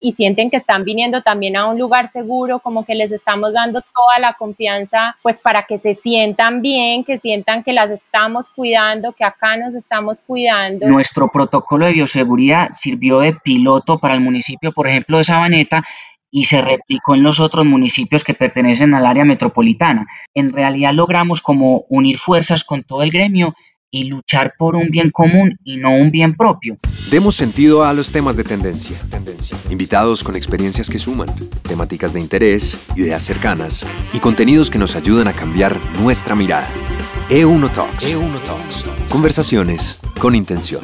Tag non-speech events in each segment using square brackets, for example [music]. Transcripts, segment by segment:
y sienten que están viniendo también a un lugar seguro, como que les estamos dando toda la confianza, pues para que se sientan bien, que sientan que las estamos cuidando, que acá nos estamos cuidando. Nuestro protocolo de bioseguridad sirvió de piloto para el municipio, por ejemplo, de Sabaneta, y se replicó en los otros municipios que pertenecen al área metropolitana. En realidad logramos como unir fuerzas con todo el gremio y luchar por un bien común y no un bien propio. Demos sentido a los temas de tendencia. Invitados con experiencias que suman, temáticas de interés, ideas cercanas y contenidos que nos ayudan a cambiar nuestra mirada. E1 Talks. E1 Talks. Conversaciones con intención.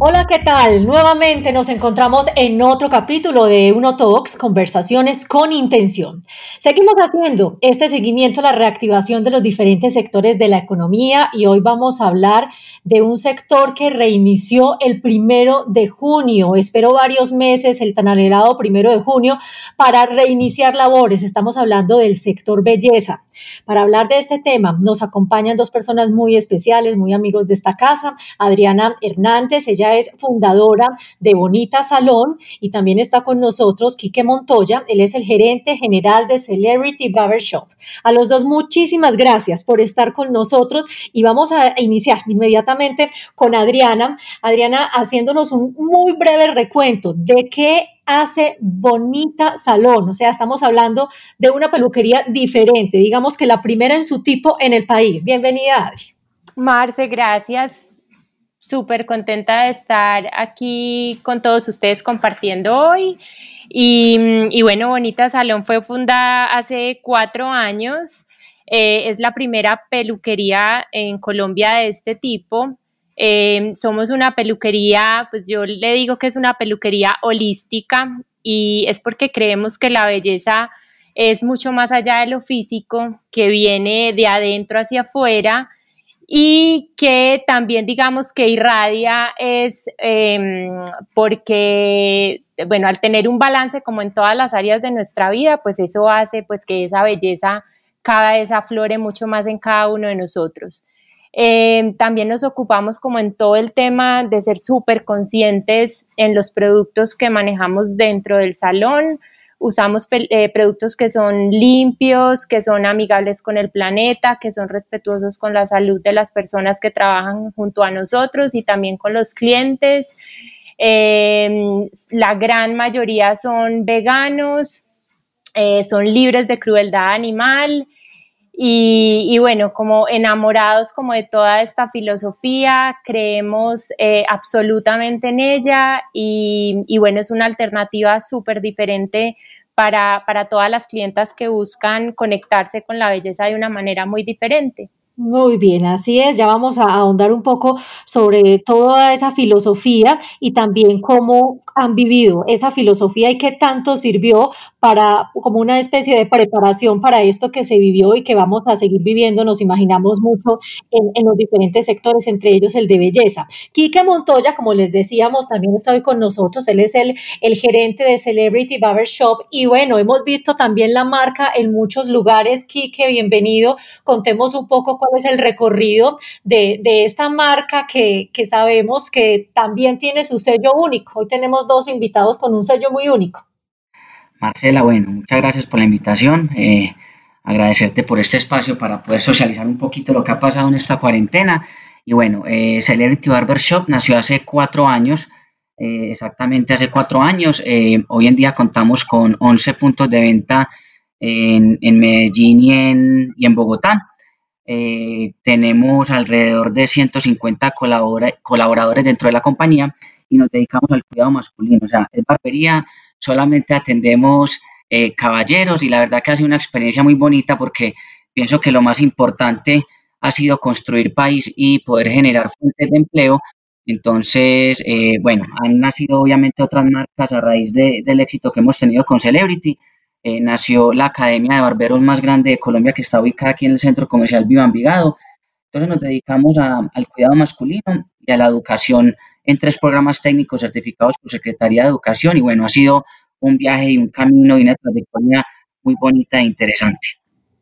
Hola, ¿qué tal? Nuevamente nos encontramos en otro capítulo de Uno Talks, conversaciones con intención. Seguimos haciendo este seguimiento a la reactivación de los diferentes sectores de la economía y hoy vamos a hablar de un sector que reinició el primero de junio. Espero varios meses, el tan anhelado primero de junio, para reiniciar labores. Estamos hablando del sector belleza. Para hablar de este tema nos acompañan dos personas muy especiales, muy amigos de esta casa. Adriana Hernández, ella es fundadora de Bonita Salón y también está con nosotros Quique Montoya, él es el gerente general de Celebrity Barber Shop. A los dos muchísimas gracias por estar con nosotros y vamos a iniciar inmediatamente con Adriana. Adriana haciéndonos un muy breve recuento de qué hace Bonita Salón. O sea, estamos hablando de una peluquería diferente, digamos que la primera en su tipo en el país. Bienvenida, Adri. Marce, gracias súper contenta de estar aquí con todos ustedes compartiendo hoy. Y, bueno, Bonita Salón fue fundada hace cuatro años. Eh, es la primera peluquería en Colombia de este tipo. Eh, somos una peluquería, pues yo le digo que es una peluquería holística y es porque creemos que la belleza es mucho más allá de lo físico, que viene de adentro hacia afuera y que también digamos que irradia es em, porque, bueno, al tener un balance como en todas las áreas de nuestra vida, pues eso hace pues que esa belleza cada vez aflore mucho más en cada uno de nosotros. Em, también nos ocupamos como en todo el tema de ser súper conscientes en los productos que manejamos dentro del salón, usamos eh, productos que son limpios, que son amigables con el planeta, que son respetuosos con la salud de las personas que trabajan junto a nosotros y también con los clientes. Em, la gran mayoría son veganos, eh, son libres de crueldad animal y, bueno, como enamorados como de toda esta filosofía, creemos eh, absolutamente en ella y, y, bueno, es una alternativa súper diferente para, para todas las clientas que buscan conectarse con la belleza de una manera muy diferente. Muy bien, así es. Ya vamos a ahondar un poco sobre toda esa filosofía y también cómo han vivido esa filosofía y qué tanto sirvió para como una especie de preparación para esto que se vivió y que vamos a seguir viviendo, nos imaginamos mucho en, los diferentes sectores, entre ellos el de belleza. Quique Montoya, como les decíamos, también está hoy con nosotros. Él es el, el gerente de Celebrity Barber Shop y bueno, hemos visto también la marca en muchos lugares. Quique, bienvenido. Contemos un poco cuál es el recorrido de, esta marca que, sabemos que también tiene su sello único. Hoy tenemos dos invitados con un sello muy único. Marcela, bueno, muchas gracias por la invitación. Eh, agradecerte por este espacio para poder socializar un poquito lo que ha pasado en esta cuarentena. Y bueno, eh, Celebrity Barber Shop nació hace cuatro años, eh, exactamente hace cuatro años. hoy en día contamos con 11 puntos de venta en, Medellín y en, y en Bogotá. Eh, tenemos alrededor de 150 colaboradores dentro de la compañía y nos dedicamos al cuidado masculino. O sea, es barbería, solamente atendemos eh, caballeros y la verdad que ha sido una experiencia muy bonita porque pienso que lo más importante ha sido construir país y poder generar fuentes de empleo Entonces, eh, bueno, han nacido obviamente otras marcas a raíz del éxito que hemos tenido con Celebrity. Eh, nació la Academia de Barberos más grande de Colombia que está ubicada aquí en el Centro Comercial Viva Envigado. Entonces nos dedicamos al cuidado masculino y a la educación en tres programas técnicos certificados por Secretaría de Educación y bueno, ha sido un viaje y un camino y una trayectoria muy bonita e interesante.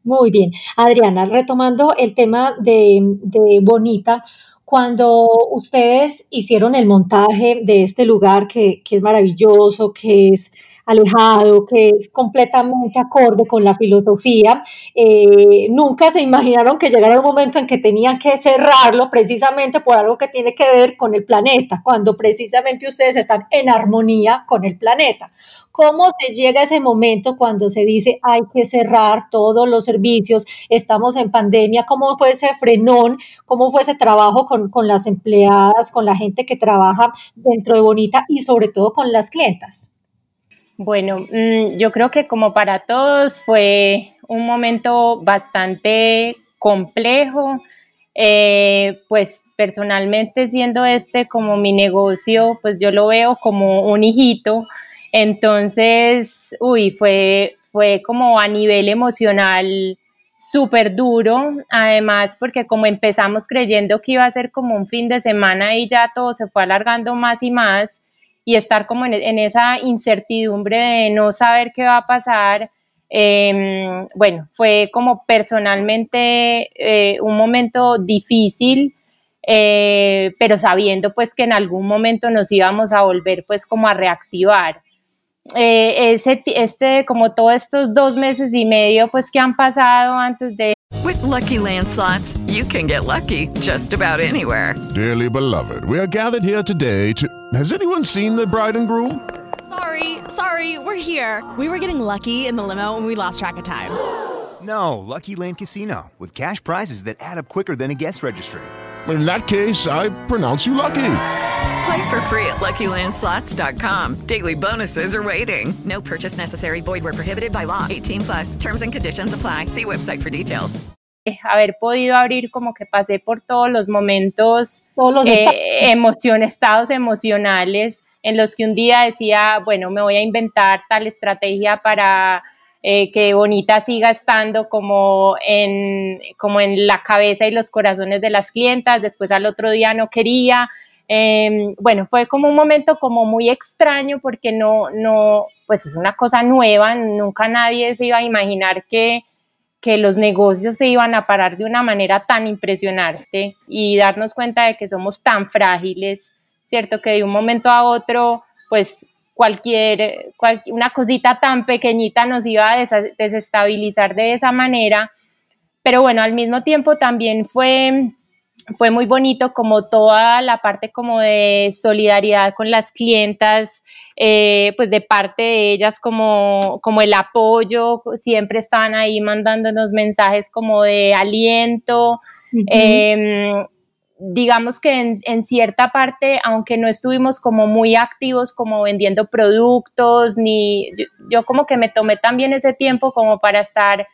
Muy bien. Adriana, retomando el tema de, de Bonita, cuando ustedes hicieron el montaje de este lugar que, que es maravilloso, que es alejado, que es completamente acorde con la filosofía. Eh, nunca se imaginaron que llegara un momento en que tenían que cerrarlo precisamente por algo que tiene que ver con el planeta, cuando precisamente ustedes están en armonía con el planeta. ¿Cómo se llega a ese momento cuando se dice hay que cerrar todos los servicios, estamos en pandemia? ¿Cómo fue ese frenón? ¿Cómo fue ese trabajo con, con las empleadas, con la gente que trabaja dentro de Bonita y sobre todo con las clientas? Bueno, mm, yo creo que como para todos fue un momento bastante complejo. Eh, pues personalmente siendo este como mi negocio, pues yo lo veo como un hijito. Entonces, uy, fue, fue como a nivel emocional súper duro, además porque como empezamos creyendo que iba a ser como un fin de semana y ya todo se fue alargando más y más, y estar como en, esa incertidumbre de no saber qué va a pasar. Em, bueno, fue como personalmente eh, un momento difícil, eh, pero sabiendo pues que en algún momento nos íbamos a volver pues como a reactivar. Eh, ese, este, como todos estos dos meses y medio pues que han pasado antes de With lucky landslots, you can get lucky just about anywhere. Dearly beloved, we are gathered here today to. Has anyone seen the bride and groom? Sorry, sorry, we're here. We were getting lucky in the limo and we lost track of time. No, Lucky Land Casino with cash prizes that add up quicker than a guest registry. In that case, I pronounce you lucky. Play for free at LuckyLandSlots.com. Daily bonuses are waiting. No purchase necessary. Void were prohibited by law. 18 plus. Terms and conditions apply. See website for details. Haber podido abrir como que pasé por todos los momentos, todos los eh, emociones, estados emocionales en los que un día decía, bueno, me voy a inventar tal estrategia para eh, que Bonita siga estando como en, como en la cabeza y los corazones de las clientas, después al otro día no quería. Em, bueno, fue como un momento como muy extraño porque no, no, pues es una cosa nueva, nunca nadie se iba a imaginar que, que los negocios se iban a parar de una manera tan impresionante y darnos cuenta de que somos tan frágiles, ¿cierto? Que de un momento a otro, pues cualquier, una cosita tan pequeñita nos iba a desestabilizar de esa manera. Pero bueno, al mismo tiempo también fue, fue muy bonito como toda la parte como de solidaridad con las clientas, eh, pues de parte de ellas como, como el apoyo, siempre estaban ahí mandándonos mensajes como de aliento digamos que en, cierta parte, aunque no estuvimos como muy activos como vendiendo productos, ni yo, como que me tomé también ese tiempo como para estar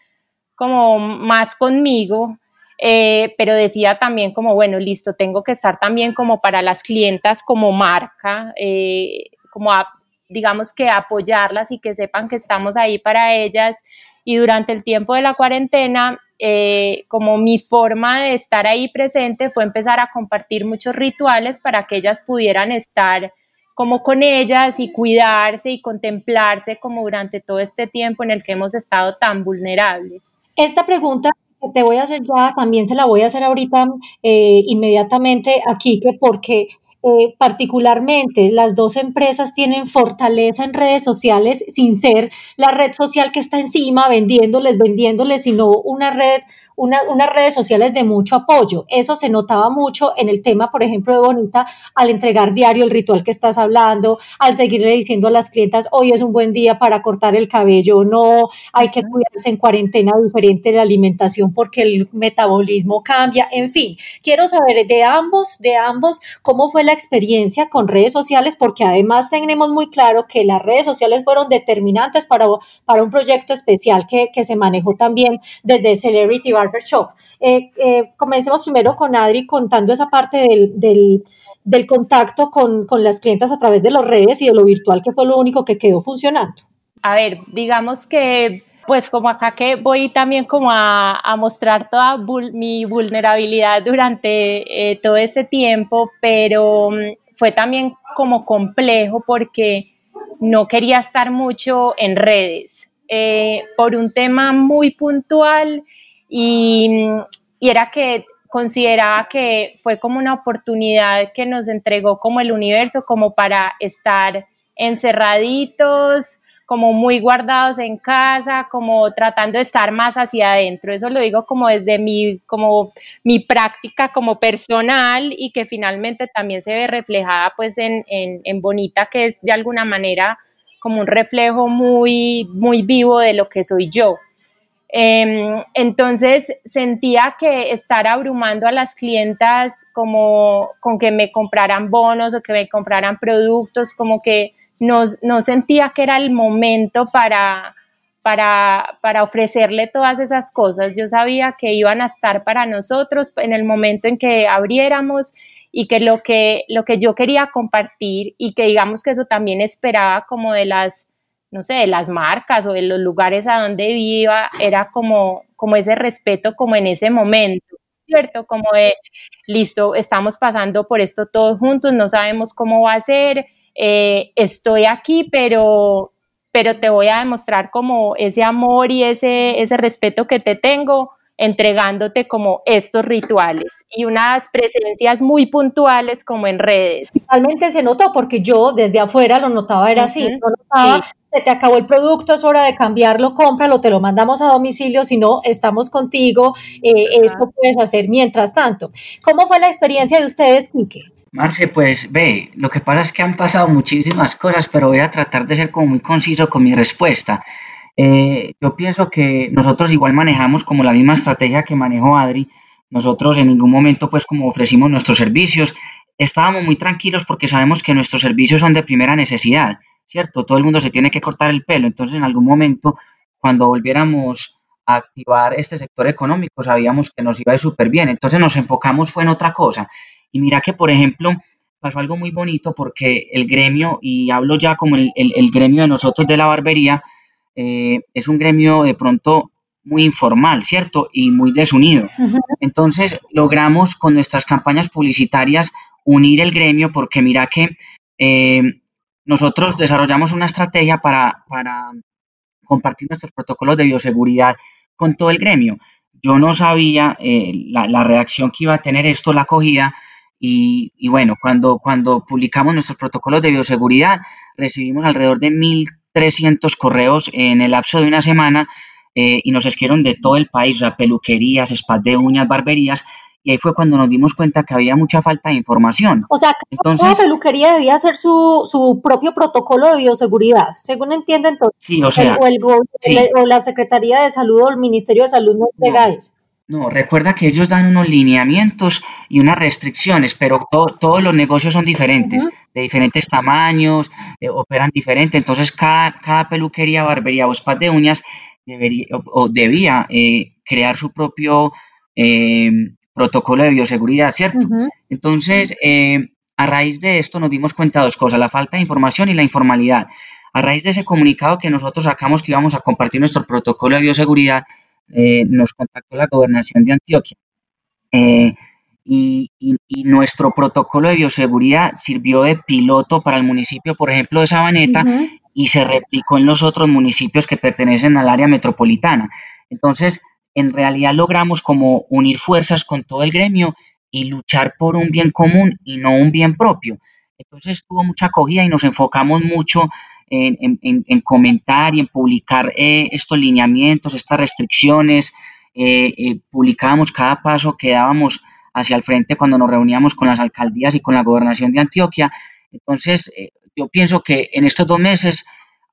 como más conmigo, eh, pero decía también como, bueno, listo, tengo que estar también como para las clientas como marca, eh, como digamos que apoyarlas y que sepan que estamos ahí para ellas. Y durante el tiempo de la cuarentena eh, como mi forma de estar ahí presente fue empezar a compartir muchos rituales para que ellas pudieran estar como con ellas y cuidarse y contemplarse como durante todo este tiempo en el que hemos estado tan vulnerables. Esta pregunta te voy a hacer ya, también se la voy a hacer ahorita eh, inmediatamente aquí, que porque eh, particularmente las dos empresas tienen fortaleza en redes sociales sin ser la red social que está encima vendiéndoles, vendiéndoles, sino una red unas redes sociales de mucho apoyo. Eso se notaba mucho en el tema, por ejemplo, de Bonita, al entregar diario el ritual que estás hablando, al seguirle diciendo a las clientas, hoy es un buen día para cortar el cabello, no, hay que cuidarse en cuarentena diferente de la alimentación porque el metabolismo cambia, en fin. Quiero saber de ambos, de ambos, cómo fue la experiencia con redes sociales, porque además tenemos muy claro que las redes sociales fueron determinantes para, para un proyecto especial que, que se manejó también desde Celebrity Bar Barbershop. Eh, eh, comencemos primero con Adri contando esa parte del, del, del contacto con, con, las clientas a través de las redes y de lo virtual, que fue lo único que quedó funcionando. A ver, digamos que pues como acá que voy también como a, a mostrar toda mi vulnerabilidad durante eh, todo ese tiempo, pero mm, fue también como complejo porque no quería estar mucho en redes eh, por un tema muy puntual y, era que consideraba que fue como una oportunidad que nos entregó como el universo como para estar encerraditos, como muy guardados en casa, como tratando de estar más hacia adentro. Eso lo digo como desde mi, como mi práctica como personal y que finalmente también se ve reflejada pues en, en, Bonita, que es de alguna manera como un reflejo muy, muy vivo de lo que soy yo. Em, entonces sentía que estar abrumando a las clientas como con que me compraran bonos o que me compraran productos, como que no, sentía que era el momento para, para, para, ofrecerle todas esas cosas. Yo sabía que iban a estar para nosotros en el momento en que abriéramos y que lo que, lo que yo quería compartir y que digamos que eso también esperaba como de las, no sé, de las marcas o de los lugares a donde iba, era como, como ese respeto como en ese momento. ¿Cierto? Como de, listo, estamos pasando por esto todos juntos, no sabemos cómo va a ser, eh, estoy aquí, pero, pero te voy a demostrar como ese amor y ese, ese respeto que te tengo entregándote como estos rituales y unas presencias muy puntuales como en redes. Realmente se notó porque yo desde afuera lo notaba, era así, notaba, se te acabó el producto, es hora de cambiarlo, cómpralo, te lo mandamos a domicilio, si no, estamos contigo, eh, esto puedes hacer mientras tanto. ¿Cómo fue la experiencia de ustedes, Quique? Marce, pues ve, lo que pasa es que han pasado muchísimas cosas, pero voy a tratar de ser como muy conciso con mi respuesta. Eh, yo pienso que nosotros igual manejamos como la misma estrategia que manejó Adri. Nosotros en ningún momento, pues como ofrecimos nuestros servicios, estábamos muy tranquilos porque sabemos que nuestros servicios son de primera necesidad, ¿cierto? Todo el mundo se tiene que cortar el pelo, entonces en algún momento, cuando volviéramos a activar este sector económico, sabíamos que nos iba a ir súper bien, entonces nos enfocamos fue en otra cosa y mira que, por ejemplo, pasó algo muy bonito porque el gremio, y hablo ya como el, gremio de nosotros de la barbería, eh, es un gremio de pronto muy informal, ¿cierto? Y muy desunido. Entonces logramos con nuestras campañas publicitarias unir el gremio porque mira que eh, nosotros desarrollamos una estrategia para, compartir nuestros protocolos de bioseguridad con todo el gremio. Yo no sabía eh, la, reacción que iba a tener esto, la acogida, y, bueno, cuando, cuando publicamos nuestros protocolos de bioseguridad, recibimos alrededor de 1.300 correos en el lapso de una semana eh, y nos escribieron de todo el país, o sea, peluquerías, spas de uñas, barberías, y ahí fue cuando nos dimos cuenta que había mucha falta de información. O sea, Entonces, cada peluquería debía hacer su, su propio protocolo de bioseguridad, según entiendo entonces. Sí, o sea. o, la Secretaría de Salud o el Ministerio de Salud no entrega eso. No, recuerda que ellos dan unos lineamientos y unas restricciones, pero todos los negocios son diferentes, de diferentes tamaños, eh, operan diferente, entonces cada, cada, peluquería, barbería o spa de uñas debería, o, debía eh, crear su propio eh, protocolo de bioseguridad, ¿cierto? Entonces, a raíz de esto nos dimos cuenta de dos cosas, la falta de información y la informalidad. A raíz de ese comunicado que nosotros sacamos que íbamos a compartir nuestro protocolo de bioseguridad, eh, nos contactó la gobernación de Antioquia. Eh, y, nuestro protocolo de bioseguridad sirvió de piloto para el municipio, por ejemplo, de Sabaneta, y se replicó en los otros municipios que pertenecen al área metropolitana. Entonces, en realidad logramos como unir fuerzas con todo el gremio y luchar por un bien común y no un bien propio. Entonces tuvo mucha acogida y nos enfocamos mucho en, comentar y en publicar eh, estos lineamientos, estas restricciones. Eh, eh, publicábamos cada paso que dábamos hacia el frente cuando nos reuníamos con las alcaldías y con la gobernación de Antioquia. Entonces, yo pienso que en estos dos meses,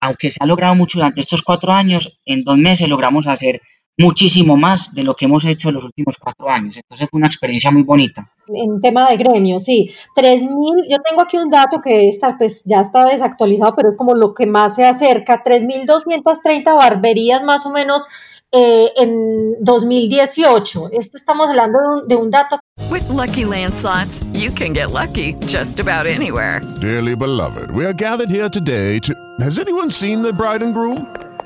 aunque se ha logrado mucho durante estos cuatro años, en dos meses logramos hacer muchísimo más de lo que hemos hecho en los últimos cuatro años. Entonces fue una experiencia muy bonita. En tema de gremio, sí. 3.000, yo tengo aquí un dato que está, pues ya está desactualizado, pero es como lo que más se acerca. 3.230 barberías más o menos eh, en 2018. Esto estamos hablando de un, de un dato. With lucky landslots, you can get lucky just about anywhere. Dearly beloved, we are gathered here today to. Has anyone seen the bride and groom?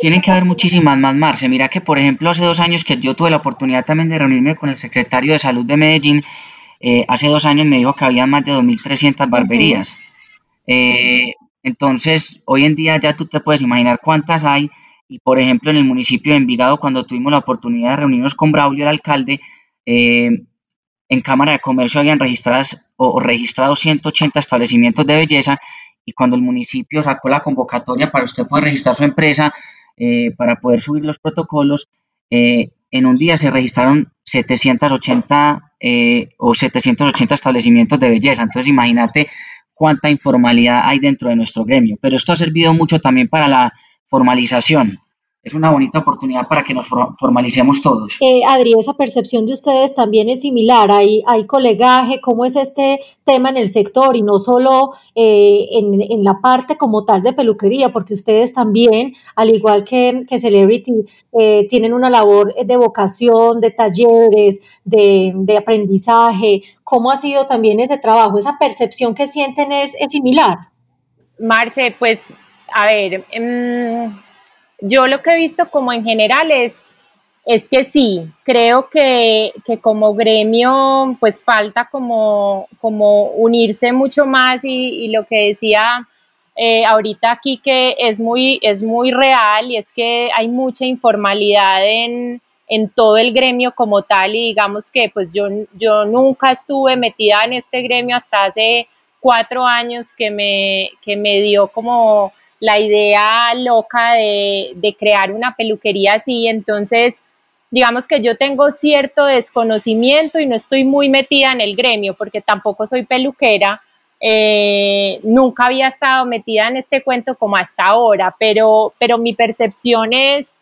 tienen que haber muchísimas más, Marce. Mira que, por ejemplo, hace dos años que yo tuve la oportunidad también de reunirme con el secretario de Salud de Medellín, eh, hace dos años me dijo que había más de 2.300 barberías. Eh, entonces, hoy en día ya tú te puedes imaginar cuántas hay. Y, por ejemplo, en el municipio de Envigado, cuando tuvimos la oportunidad de reunirnos con Braulio, el alcalde, eh, en Cámara de Comercio habían registradas o, o registrado 180 establecimientos de belleza y cuando el municipio sacó la convocatoria para usted poder registrar su empresa, eh, para poder subir los protocolos, eh, en un día se registraron 780 eh, o 780 establecimientos de belleza. Entonces imagínate cuánta informalidad hay dentro de nuestro gremio. Pero esto ha servido mucho también para la formalización es una bonita oportunidad para que nos formalicemos todos. Eh, Adri, esa percepción de ustedes también es similar. Hay, hay colegaje, ¿cómo es este tema en el sector? Y no solo eh, en, en, la parte como tal de peluquería, porque ustedes también, al igual que, que Celebrity, eh, tienen una labor de vocación, de talleres, de, de, aprendizaje. ¿Cómo ha sido también ese trabajo? ¿Esa percepción que sienten es, es similar? Marce, pues, a ver... Mmm yo lo que he visto como en general es, es que sí, creo que, que como gremio pues falta como, como unirse mucho más y, lo que decía eh, ahorita aquí que es muy, es muy real y es que hay mucha informalidad en, en todo el gremio como tal y digamos que pues yo, yo nunca estuve metida en este gremio hasta hace cuatro años que me, que me dio como la idea loca de, crear una peluquería así. Entonces, digamos que yo tengo cierto desconocimiento y no estoy muy metida en el gremio porque tampoco soy peluquera. Eh, nunca había estado metida en este cuento como hasta ahora, pero, pero mi percepción es,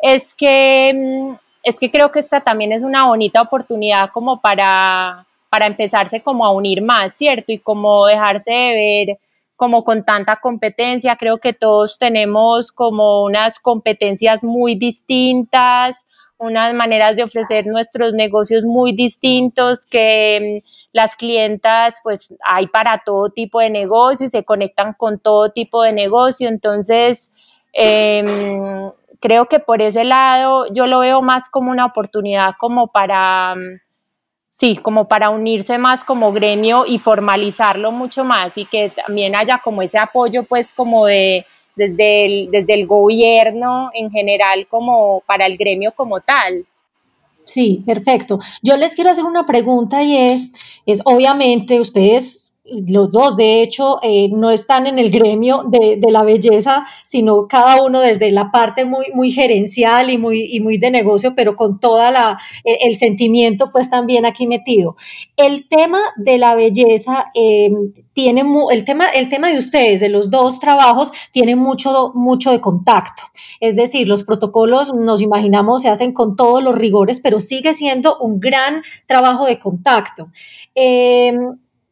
es, que, mm, es que creo que esta también es una bonita oportunidad como para, para empezarse como a unir más, ¿cierto? Y como dejarse de ver como con tanta competencia. Creo que todos tenemos como unas competencias muy distintas, unas maneras de ofrecer nuestros negocios muy distintos que mm, las clientas pues hay para todo tipo de negocio y se conectan con todo tipo de negocio. Entonces, em, creo que por ese lado yo lo veo más como una oportunidad como para mm, sí, como para unirse más como gremio y formalizarlo mucho más y que también haya como ese apoyo pues como de desde el, desde el gobierno en general como para el gremio como tal. Sí, perfecto. Yo les quiero hacer una pregunta y es, es obviamente ustedes los dos, de hecho, eh, no están en el gremio de, de, la belleza, sino cada uno desde la parte muy, muy gerencial y muy, y muy de negocio, pero con toda la, el, el sentimiento pues también aquí metido. El tema de la belleza eh, tiene, el tema, el tema de ustedes, de los dos trabajos, tiene mucho, mucho de contacto. Es decir, los protocolos, nos imaginamos, se hacen con todos los rigores, pero sigue siendo un gran trabajo de contacto. Eh,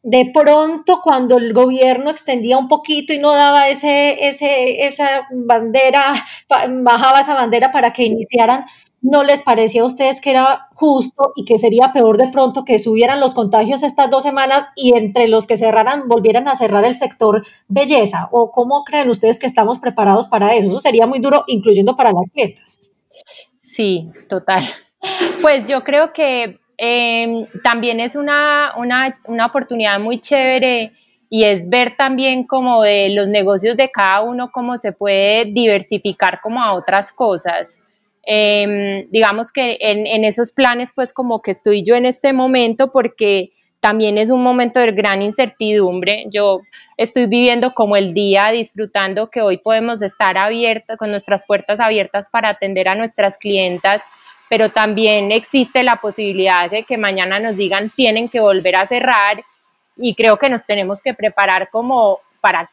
de pronto cuando el gobierno extendía un poquito y no daba ese, ese, esa bandera, bajaba esa bandera para que iniciaran, ¿no les parecía a ustedes que era justo y que sería peor de pronto que subieran los contagios estas dos semanas y entre los que cerraran volvieran a cerrar el sector belleza? ¿O cómo creen ustedes que estamos preparados para eso? Eso sería muy duro, incluyendo para las clientas. Sí, total. Pues yo creo que eh, también es una, una, una, oportunidad muy chévere y es ver también como de los negocios de cada uno, cómo se puede diversificar como a otras cosas. Eh, digamos que en, en, esos planes pues como que estoy yo en este momento porque también es un momento de gran incertidumbre. Yo estoy viviendo como el día, disfrutando que hoy podemos estar abiertos, con nuestras puertas abiertas para atender a nuestras clientas pero también existe la posibilidad de que mañana nos digan tienen que volver a cerrar y creo que nos tenemos que preparar como para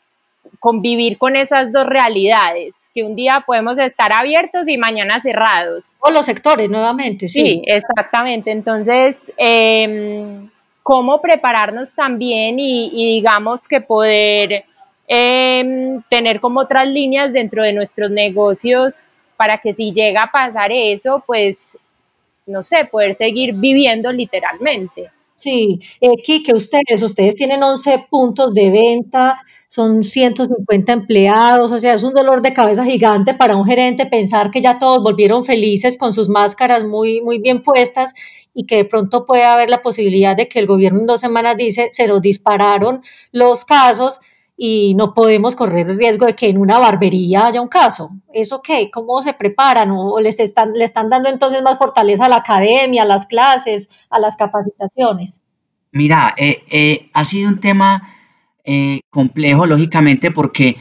convivir con esas dos realidades, que un día podemos estar abiertos y mañana cerrados. O los sectores nuevamente, sí. Sí, exactamente. Entonces, em, ¿cómo prepararnos también y, digamos que poder em, tener como otras líneas dentro de nuestros negocios para que si llega a pasar eso, pues, no sé, poder seguir viviendo literalmente. Sí, eh, que ustedes, ustedes tienen 11 puntos de venta, son 150 empleados, o sea, es un dolor de cabeza gigante para un gerente pensar que ya todos volvieron felices con sus máscaras muy, muy bien puestas y que de pronto puede haber la posibilidad de que el gobierno en dos semanas dice, se nos dispararon los casos y no podemos correr el riesgo de que en una barbería haya un caso. ¿Eso qué? ¿Cómo se preparan? ¿O les están, le están dando entonces más fortaleza a la academia, a las clases, a las capacitaciones? Mira, eh, eh, ha sido un tema eh, complejo, lógicamente, porque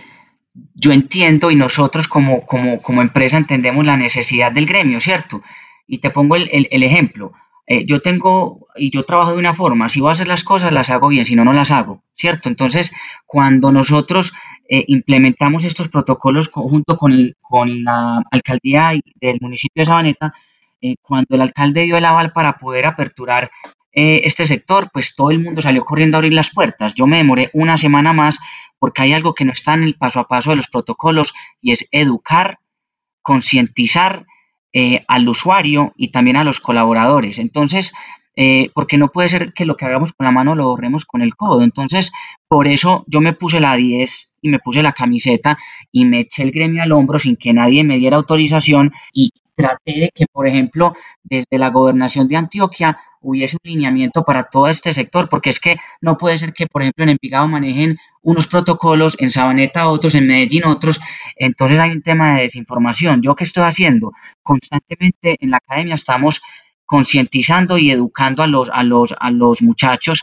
yo entiendo y nosotros como, como, empresa entendemos la necesidad del gremio, ¿cierto? Y te pongo el, ejemplo. Eh, yo tengo y yo trabajo de una forma, si voy a hacer las cosas, las hago bien, si no, no las hago, ¿cierto? Entonces, cuando nosotros eh, implementamos estos protocolos junto con, con la alcaldía del municipio de Sabaneta, cuando el alcalde dio el aval para poder aperturar eh, este sector, pues todo el mundo salió corriendo a abrir las puertas. Yo me demoré una semana más porque hay algo que no está en el paso a paso de los protocolos y es educar, concientizar eh, al usuario y también a los colaboradores. Entonces, eh, porque no puede ser que lo que hagamos con la mano lo borremos con el codo. Entonces, por eso yo me puse la 10 y me puse la camiseta y me eché el gremio al hombro sin que nadie me diera autorización y traté de que, por ejemplo, desde la gobernación de Antioquia hubiese un lineamiento para todo este sector, porque es que no puede ser que, por ejemplo, en Envigado manejen unos protocolos, en Sabaneta otros, en Medellín otros, entonces hay un tema de desinformación. ¿Yo qué estoy haciendo? Constantemente en la academia estamos concientizando y educando a los, a los, a los muchachos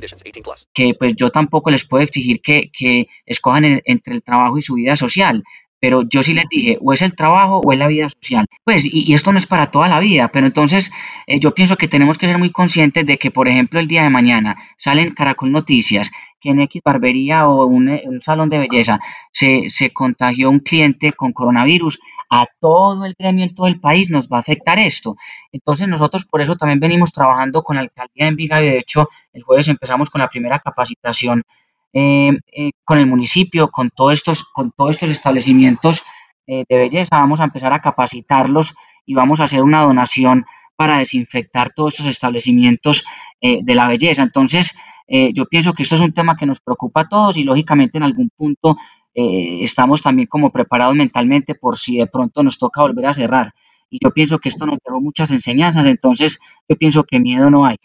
Que pues yo tampoco les puedo exigir que, que escojan entre el trabajo y su vida social, pero yo sí les dije, o es el trabajo o es la vida social. Pues, y, esto no es para toda la vida, pero entonces eh, yo pienso que tenemos que ser muy conscientes de que, por ejemplo, el día de mañana salen Caracol Noticias que en X barbería o un, un salón de belleza se, se contagió un cliente con coronavirus, a todo el gremio en todo el país nos va a afectar esto. Entonces nosotros por eso también venimos trabajando con la alcaldía de Envigado y de hecho el jueves empezamos con la primera capacitación eh, eh, con el municipio, con, todos estos, con todos estos establecimientos eh, de belleza. Vamos a empezar a capacitarlos y vamos a hacer una donación para desinfectar todos estos establecimientos de la belleza. Entonces, yo pienso que esto es un tema que nos preocupa a todos y lógicamente en algún punto estamos también como preparados mentalmente por si de pronto nos toca volver a cerrar. Y yo pienso que esto nos dejó muchas enseñanzas, entonces yo pienso que miedo no hay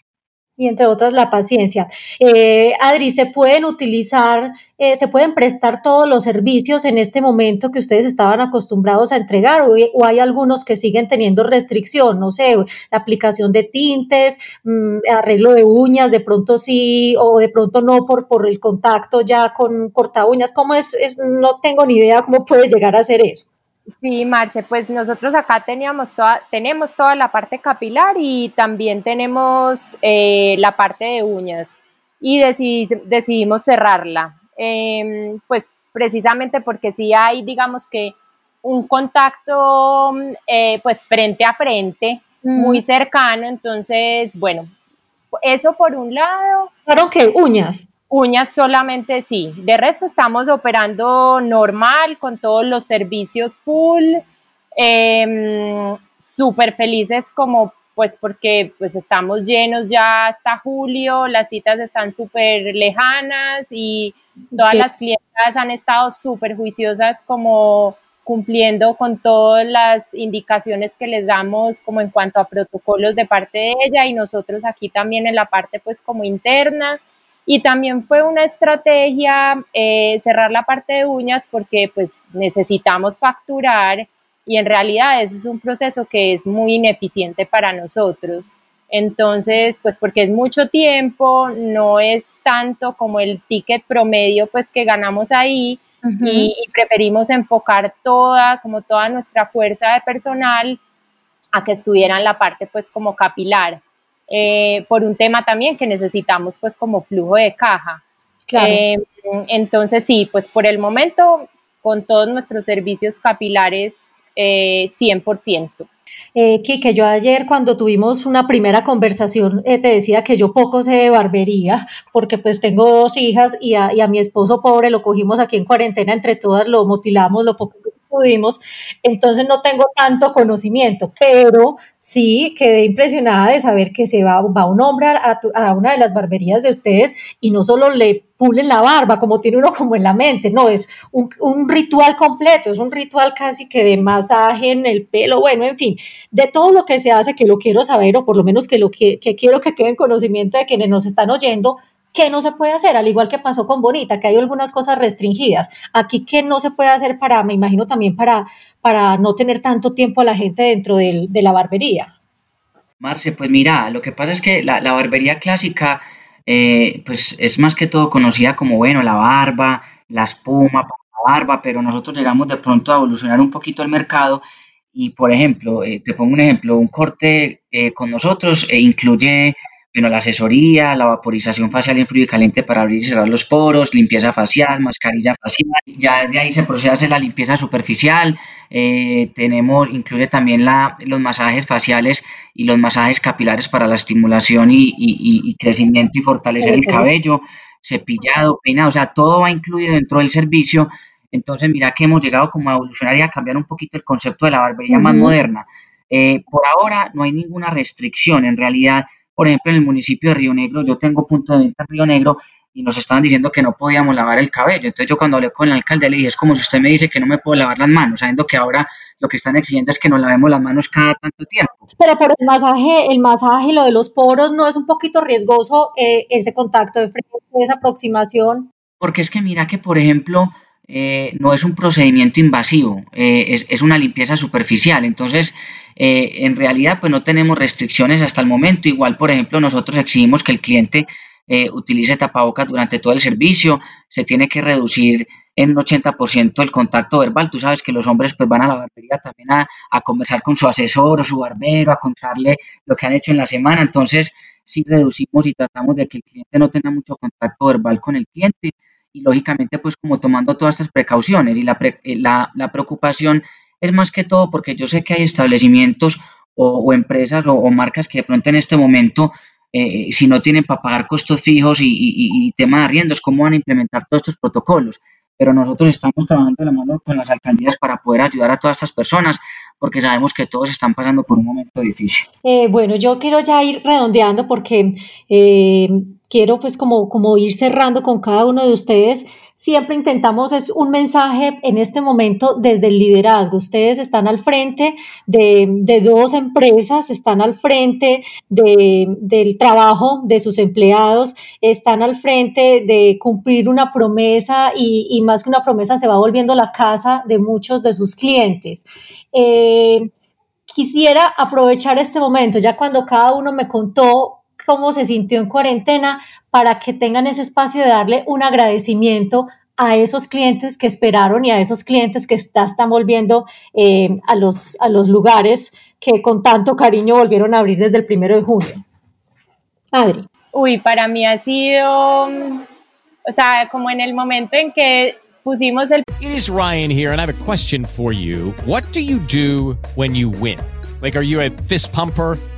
y entre otras la paciencia. Eh, Adri, ¿se pueden utilizar, eh, se pueden prestar todos los servicios en este momento que ustedes estaban acostumbrados a entregar o, hay algunos que siguen teniendo restricción? No sé, la aplicación de tintes, mm, arreglo de uñas, de pronto sí o de pronto no por, por el contacto ya con corta uñas. ¿Cómo es, es? No tengo ni idea cómo puede llegar a ser eso. Sí, Marce, pues nosotros acá teníamos tenemos toda la parte capilar y también tenemos eh, la parte de uñas y decidimos cerrarla, em, pues precisamente porque sí hay, digamos que, un contacto eh, pues frente a frente, muy cercano, entonces, bueno, eso por un lado. ¿Claro que uñas? Uñas solamente sí. De resto estamos operando normal con todos los servicios full. Em, súper felices como pues porque pues estamos llenos ya hasta julio, las citas están súper lejanas y todas las clientas han estado súper juiciosas como cumpliendo con todas las indicaciones que les damos como en cuanto a protocolos de parte de ella y nosotros aquí también en la parte pues como interna. Y también fue una estrategia eh, cerrar la parte de uñas porque pues necesitamos facturar y en realidad eso es un proceso que es muy ineficiente para nosotros. Entonces, pues porque es mucho tiempo, no es tanto como el ticket promedio pues que ganamos ahí y, preferimos enfocar toda, como toda nuestra fuerza de personal a que estuviera en la parte pues como capilar. Eh, por un tema también que necesitamos pues como flujo de caja. Eh, entonces sí, pues por el momento con todos nuestros servicios capilares eh, 100%. Eh, Kike, yo ayer cuando tuvimos una primera conversación te decía que yo poco sé de barbería porque pues tengo dos hijas y a, y a, mi esposo pobre lo cogimos aquí en cuarentena entre todas, lo mutilamos lo poco pudimos, entonces no tengo tanto conocimiento, pero sí quedé impresionada de saber que se va, va un hombre a, a, una de las barberías de ustedes y no solo le pulen la barba, como tiene uno como en la mente, no, es un, un, ritual completo, es un ritual casi que de masaje en el pelo, bueno, en fin, de todo lo que se hace que lo quiero saber o por lo menos que lo que, que quiero que quede en conocimiento de quienes nos están oyendo, ¿qué no se puede hacer? Al igual que pasó con Bonita, que hay algunas cosas restringidas. Aquí, ¿qué no se puede hacer para, me imagino también para, para no tener tanto tiempo a la gente dentro del, de la barbería? Marce, pues mira, lo que pasa es que la, la barbería clásica, eh, pues es más que todo conocida como, bueno, la barba, la espuma la barba, pero nosotros llegamos de pronto a evolucionar un poquito el mercado y, por ejemplo, eh, te pongo un ejemplo, un corte eh, con nosotros eh, incluye bueno, la asesoría, la vaporización facial en frío y caliente para abrir y cerrar los poros, limpieza facial, mascarilla facial, ya de ahí se procede a hacer la limpieza superficial, eh, tenemos, incluye también la, los masajes faciales y los masajes capilares para la estimulación y, y, y crecimiento y fortalecer el cabello, cepillado, peinado, o sea, todo va incluido dentro del servicio, entonces mira que hemos llegado como a evolucionar y a cambiar un poquito el concepto de la barbería uh -huh. más moderna. Eh, por ahora no hay ninguna restricción, en realidad por ejemplo, en el municipio de Río Negro, yo tengo punto de venta en Río Negro y nos estaban diciendo que no podíamos lavar el cabello. Entonces yo cuando hablé con el alcalde le dije, es como si usted me dice que no me puedo lavar las manos, sabiendo que ahora lo que están exigiendo es que nos lavemos las manos cada tanto tiempo. Pero por el masaje, el masaje, lo de los poros, ¿no es un poquito riesgoso eh, ese contacto de frente, esa aproximación? Porque es que mira que, por ejemplo, eh, no es un procedimiento invasivo, eh, es, es, una limpieza superficial. Entonces, eh, en realidad, pues no tenemos restricciones hasta el momento. Igual, por ejemplo, nosotros exigimos que el cliente eh, utilice tapabocas durante todo el servicio, se tiene que reducir en un 80% el contacto verbal. Tú sabes que los hombres pues van a la barbería también a, a conversar con su asesor o su barbero, a contarle lo que han hecho en la semana. Entonces, sí reducimos y tratamos de que el cliente no tenga mucho contacto verbal con el cliente y lógicamente pues como tomando todas estas precauciones y la, pre, eh, la, la, preocupación es más que todo porque yo sé que hay establecimientos o, o empresas o, o, marcas que de pronto en este momento eh, si no tienen para pagar costos fijos y, y, y tema de arriendos, ¿cómo van a implementar todos estos protocolos? Pero nosotros estamos trabajando de la mano con las alcaldías para poder ayudar a todas estas personas porque sabemos que todos están pasando por un momento difícil. Eh, bueno, yo quiero ya ir redondeando porque eh, quiero pues como, como ir cerrando con cada uno de ustedes. Siempre intentamos, es un mensaje en este momento desde el liderazgo. Ustedes están al frente de, de dos empresas, están al frente de, del trabajo de sus empleados, están al frente de cumplir una promesa y, más que una promesa se va volviendo la casa de muchos de sus clientes. Eh, quisiera aprovechar este momento, ya cuando cada uno me contó cómo se sintió en cuarentena, para que tengan ese espacio de darle un agradecimiento a esos clientes que esperaron y a esos clientes que está, están volviendo eh, a, los, a los lugares que con tanto cariño volvieron a abrir desde el primero de junio. Adri. Uy, para mí ha sido, o sea, como en el momento en que pusimos el... It is Ryan here and I have a question for you. What do you do when you win? Like, are you a fist pumper?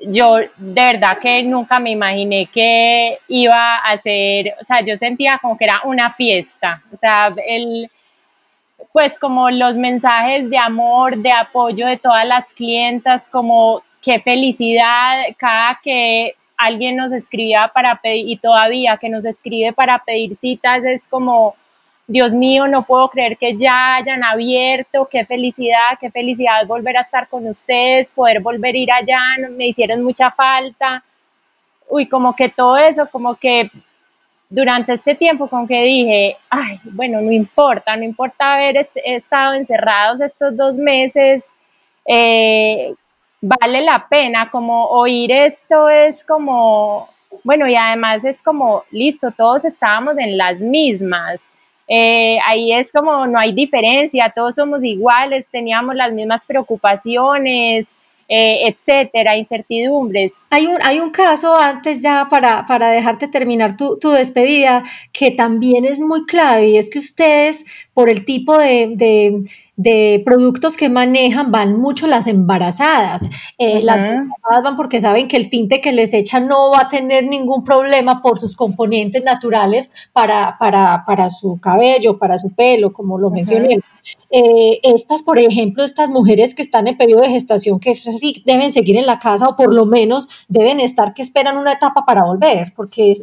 yo de verdad que nunca me imaginé que iba a ser, o sea, yo sentía como que era una fiesta, o sea, el, pues como los mensajes de amor, de apoyo de todas las clientas, como qué felicidad cada que alguien nos escribía para pedir, y todavía que nos escribe para pedir citas, es como, Dios mío, no puedo creer que ya hayan abierto, qué felicidad, qué felicidad volver a estar con ustedes, poder volver a ir allá, me hicieron mucha falta. Uy, como que todo eso, como que durante este tiempo como que dije, ay, bueno, no importa, no importa haber estado encerrados estos dos meses, eh, vale la pena, como oír esto es como, bueno, y además es como, listo, todos estábamos en las mismas. Eh, ahí es como no hay diferencia, todos somos iguales, teníamos las mismas preocupaciones, eh, etcétera, incertidumbres. Hay un, hay un caso antes ya para, para dejarte terminar tu, tu, despedida que también es muy clave y es que ustedes por el tipo de, de de productos que manejan van mucho las embarazadas. Eh, las embarazadas van porque saben que el tinte que les echan no va a tener ningún problema por sus componentes naturales para, para, para su cabello, para su pelo, como lo mencioné. Eh, estas, por ejemplo, estas mujeres que están en periodo de gestación, que sí deben seguir en la casa o por lo menos deben estar que esperan una etapa para volver, porque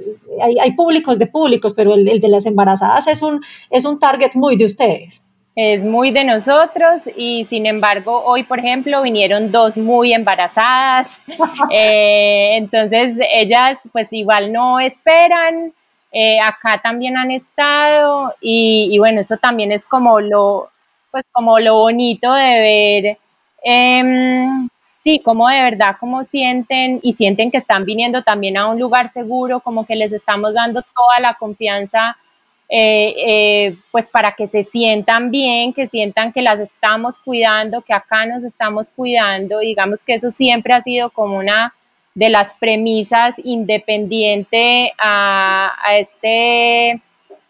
hay, hay, públicos de públicos, pero el, el, de las embarazadas es un, es un target muy de ustedes. Es muy de nosotros y sin embargo hoy, por ejemplo, vinieron dos muy embarazadas, [laughs] eh, entonces ellas pues igual no esperan, eh, acá también han estado y, bueno, eso también es como lo, pues como lo bonito de ver, em, sí, como de verdad, como sienten y sienten que están viniendo también a un lugar seguro, como que les estamos dando toda la confianza eh, eh, pues para que se sientan bien, que sientan que las estamos cuidando, que acá nos estamos cuidando, digamos que eso siempre ha sido como una de las premisas independiente a, este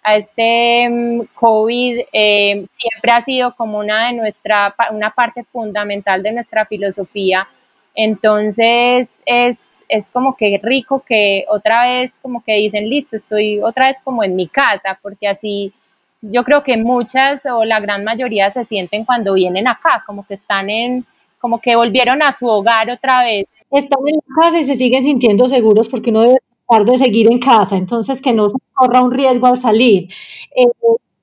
a este mm, COVID eh, siempre ha sido como una de nuestra una parte fundamental de nuestra filosofía entonces es es como que rico que otra vez como que dicen, listo, estoy otra vez como en mi casa, porque así yo creo que muchas o la gran mayoría se sienten cuando vienen acá, como que están en, como que volvieron a su hogar otra vez. Están en la casa y se siguen sintiendo seguros porque no debe dejar de seguir en casa, entonces que no se corra un riesgo al salir. Eh,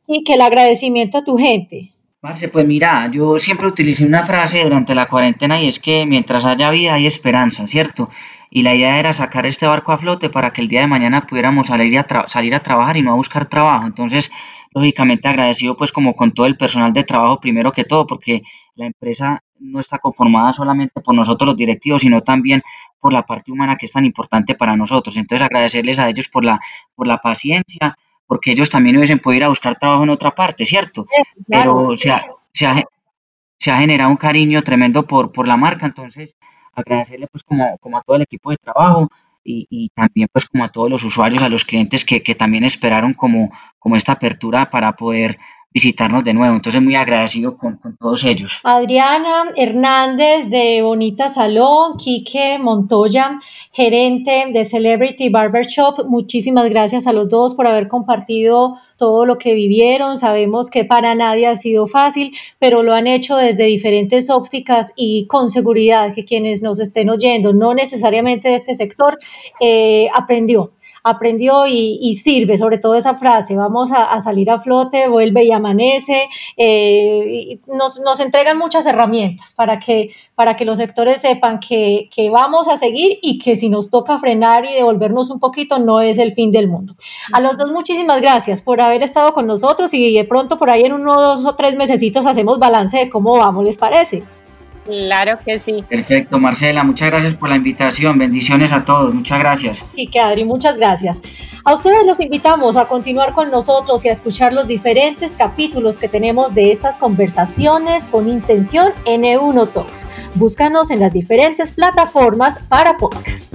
y que el agradecimiento a tu gente. Marce, pues mira, yo siempre utilicé una frase durante la cuarentena y es que mientras haya vida hay esperanza, ¿cierto? y la idea era sacar este barco a flote para que el día de mañana pudiéramos salir a, salir a trabajar y no a buscar trabajo. Entonces, lógicamente agradecido pues como con todo el personal de trabajo primero que todo, porque la empresa no está conformada solamente por nosotros los directivos, sino también por la parte humana que es tan importante para nosotros. Entonces agradecerles a ellos por la, por la paciencia, porque ellos también hubiesen podido ir a buscar trabajo en otra parte, ¿cierto? Pero se ha, se, ha, se ha generado un cariño tremendo por, por la marca, entonces agradecerle pues como, como a todo el equipo de trabajo y, y, también pues como a todos los usuarios, a los clientes que, que también esperaron como, como esta apertura para poder visitarnos de nuevo. Entonces, muy agradecido con, todos ellos. Adriana Hernández de Bonita Salón, Quique Montoya, gerente de Celebrity Barbershop. Muchísimas gracias a los dos por haber compartido todo lo que vivieron. Sabemos que para nadie ha sido fácil, pero lo han hecho desde diferentes ópticas y con seguridad que quienes nos estén oyendo, no necesariamente de este sector, eh, aprendió aprendió y, sirve, sobre todo esa frase, vamos a, salir a flote, vuelve y amanece, eh, nos, nos, entregan muchas herramientas para que, para que los sectores sepan que, que, vamos a seguir y que si nos toca frenar y devolvernos un poquito no es el fin del mundo. A los dos muchísimas gracias por haber estado con nosotros y de pronto por ahí en uno, dos o tres mesecitos hacemos balance de cómo vamos, ¿les parece? Claro que sí. Perfecto, Marcela, muchas gracias por la invitación. Bendiciones a todos, muchas gracias. Y que Adri, muchas gracias. A ustedes los invitamos a continuar con nosotros y a escuchar los diferentes capítulos que tenemos de estas conversaciones con intención N1 Talks. Búscanos en las diferentes plataformas para podcast.